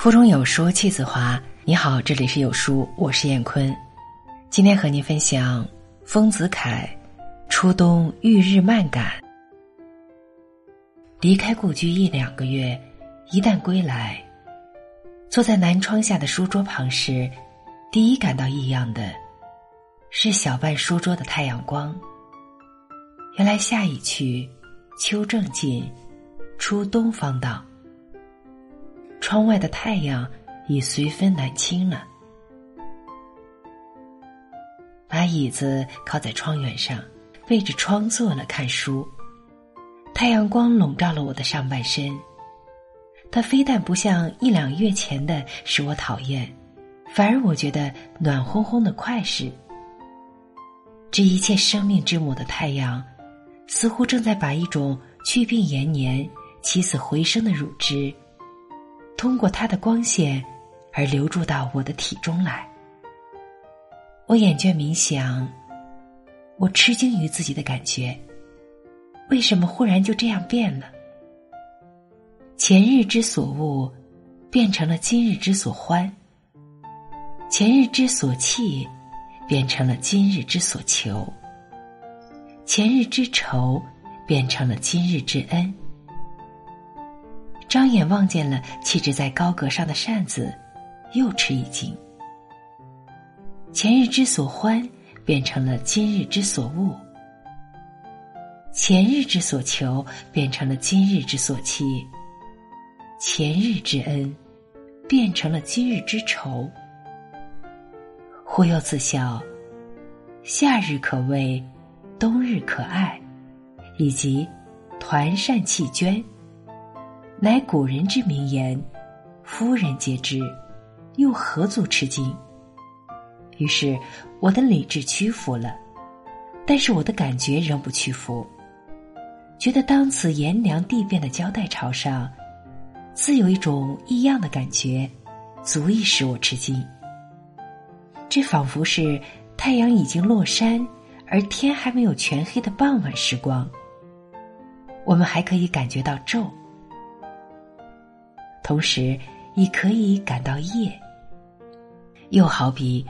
腹中有书气自华。你好，这里是有书，我是燕坤。今天和您分享丰子恺《初冬遇日漫感》。离开故居一两个月，一旦归来，坐在南窗下的书桌旁时，第一感到异样的，是小半书桌的太阳光。原来夏已去，秋正近，初冬方到。窗外的太阳已随风南侵了，把椅子靠在窗缘上，背着窗坐了看书。太阳光笼罩了我的上半身，它非但不像一两月前的使我讨厌，反而我觉得暖烘烘的快事。这一切生命之母的太阳，似乎正在把一种去病延年、起死回生的乳汁。通过它的光线，而流注到我的体中来。我眼倦冥想，我吃惊于自己的感觉，为什么忽然就这样变了？前日之所恶，变成了今日之所欢；前日之所弃，变成了今日之所求；前日之仇，变成了今日之恩。张眼望见了气质在高阁上的扇子，又吃一惊。前日之所欢，变成了今日之所恶；前日之所求，变成了今日之所期；前日之恩，变成了今日之仇。忽又自笑：夏日可畏，冬日可爱，以及团扇弃捐。乃古人之名言，夫人皆知，又何足吃惊？于是我的理智屈服了，但是我的感觉仍不屈服，觉得当此炎凉地变的交代朝上，自有一种异样的感觉，足以使我吃惊。这仿佛是太阳已经落山，而天还没有全黑的傍晚时光。我们还可以感觉到昼。同时，亦可以感到夜。又好比，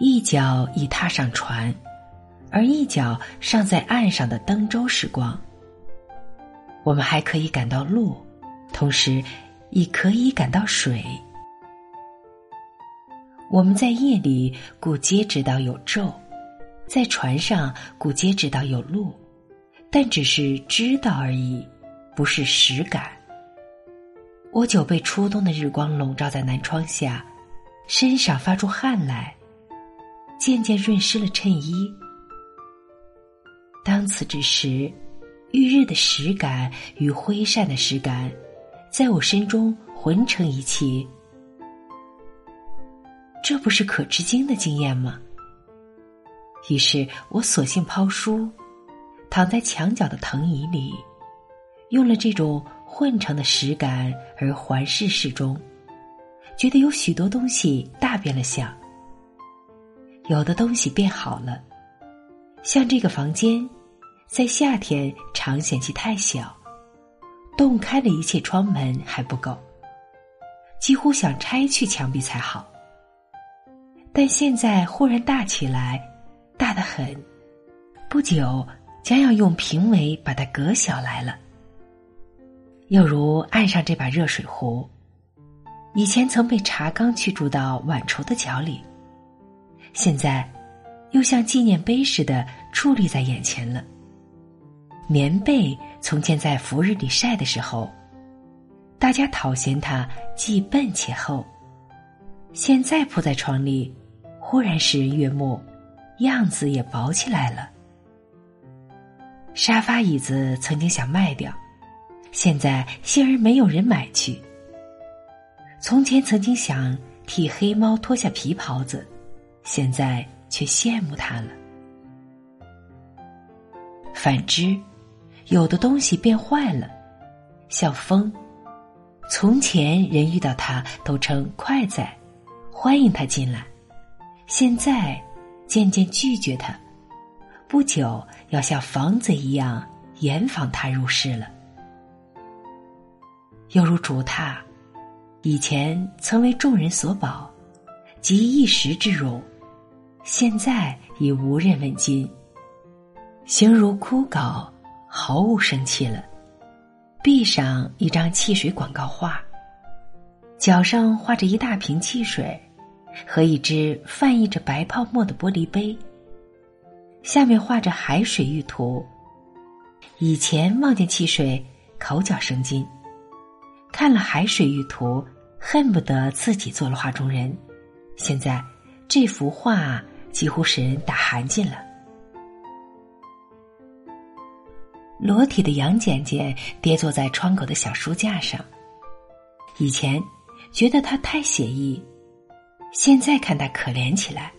一脚已踏上船，而一脚尚在岸上的登舟时光。我们还可以感到路，同时，亦可以感到水。我们在夜里，故皆知道有昼；在船上，故皆知道有路，但只是知道而已，不是实感。我久被初冬的日光笼罩在南窗下，身上发出汗来，渐渐润湿了衬衣。当此之时，遇日的实感与挥扇的实感，在我身中混成一气。这不是可吃惊的经验吗？于是我索性抛书，躺在墙角的藤椅里，用了这种。混成的实感而环视室中，觉得有许多东西大变了相。有的东西变好了，像这个房间，在夏天常嫌弃太小，洞开了一切窗门还不够，几乎想拆去墙壁才好。但现在忽然大起来，大得很，不久将要用平围把它隔小来了。又如岸上这把热水壶，以前曾被茶缸去注到碗橱的角里，现在又像纪念碑似的矗立在眼前了。棉被从前在伏日里晒的时候，大家讨嫌它既笨且厚，现在铺在床里，忽然使人悦目，样子也薄起来了。沙发椅子曾经想卖掉。现在幸而没有人买去。从前曾经想替黑猫脱下皮袍子，现在却羡慕它了。反之，有的东西变坏了，像风。从前人遇到它都称快哉，欢迎它进来，现在渐渐拒绝它，不久要像房子一样严防它入室了。犹如竹榻，以前曾为众人所保，集一时之荣，现在已无人问津，形如枯槁，毫无生气了。壁上一张汽水广告画，脚上画着一大瓶汽水，和一只泛溢着白泡沫的玻璃杯。下面画着海水玉图。以前望见汽水，口角生津；看了海水玉图，恨不得自己做了画中人。现在这幅画几乎使人打寒噤了。裸体的杨姐姐跌坐在窗口的小书架上。以前觉得她太写意，现在看她可怜起来。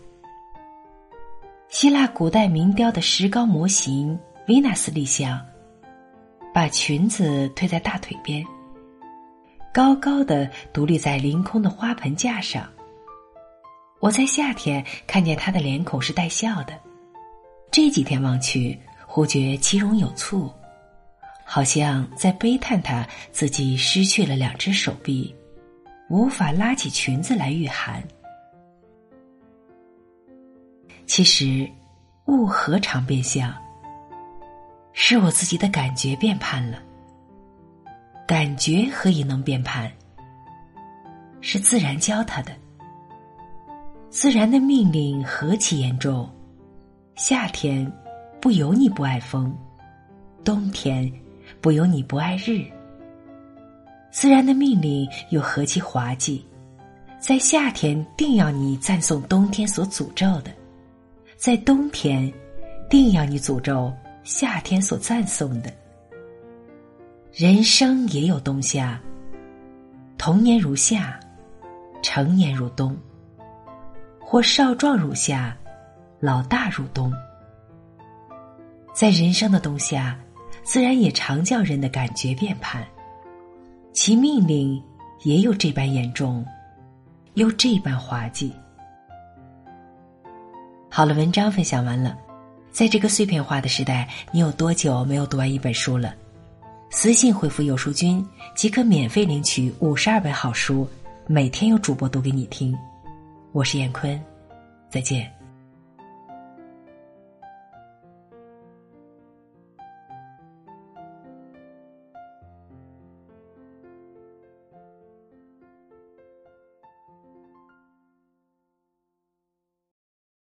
希腊古代名雕的石膏模型维纳斯立像，把裙子推在大腿边，高高的独立在凌空的花盆架上。我在夏天看见他的脸孔是带笑的，这几天望去。忽觉其容有醋，好像在悲叹他自己失去了两只手臂，无法拉起裙子来御寒。其实，物何尝变相？是我自己的感觉变判了。感觉何以能变叛？是自然教他的。自然的命令何其严重？夏天。不由你不爱风，冬天不由你不爱日。自然的命令又何其滑稽，在夏天定要你赞颂冬天所诅咒的，在冬天定要你诅咒夏天所赞颂的。人生也有冬夏，童年如夏，成年如冬，或少壮如夏，老大如冬。在人生的冬夏，自然也常叫人的感觉变叛，其命令也有这般严重，又这般滑稽。好了，文章分享完了。在这个碎片化的时代，你有多久没有读完一本书了？私信回复“有书君”即可免费领取五十二本好书，每天有主播读给你听。我是闫坤，再见。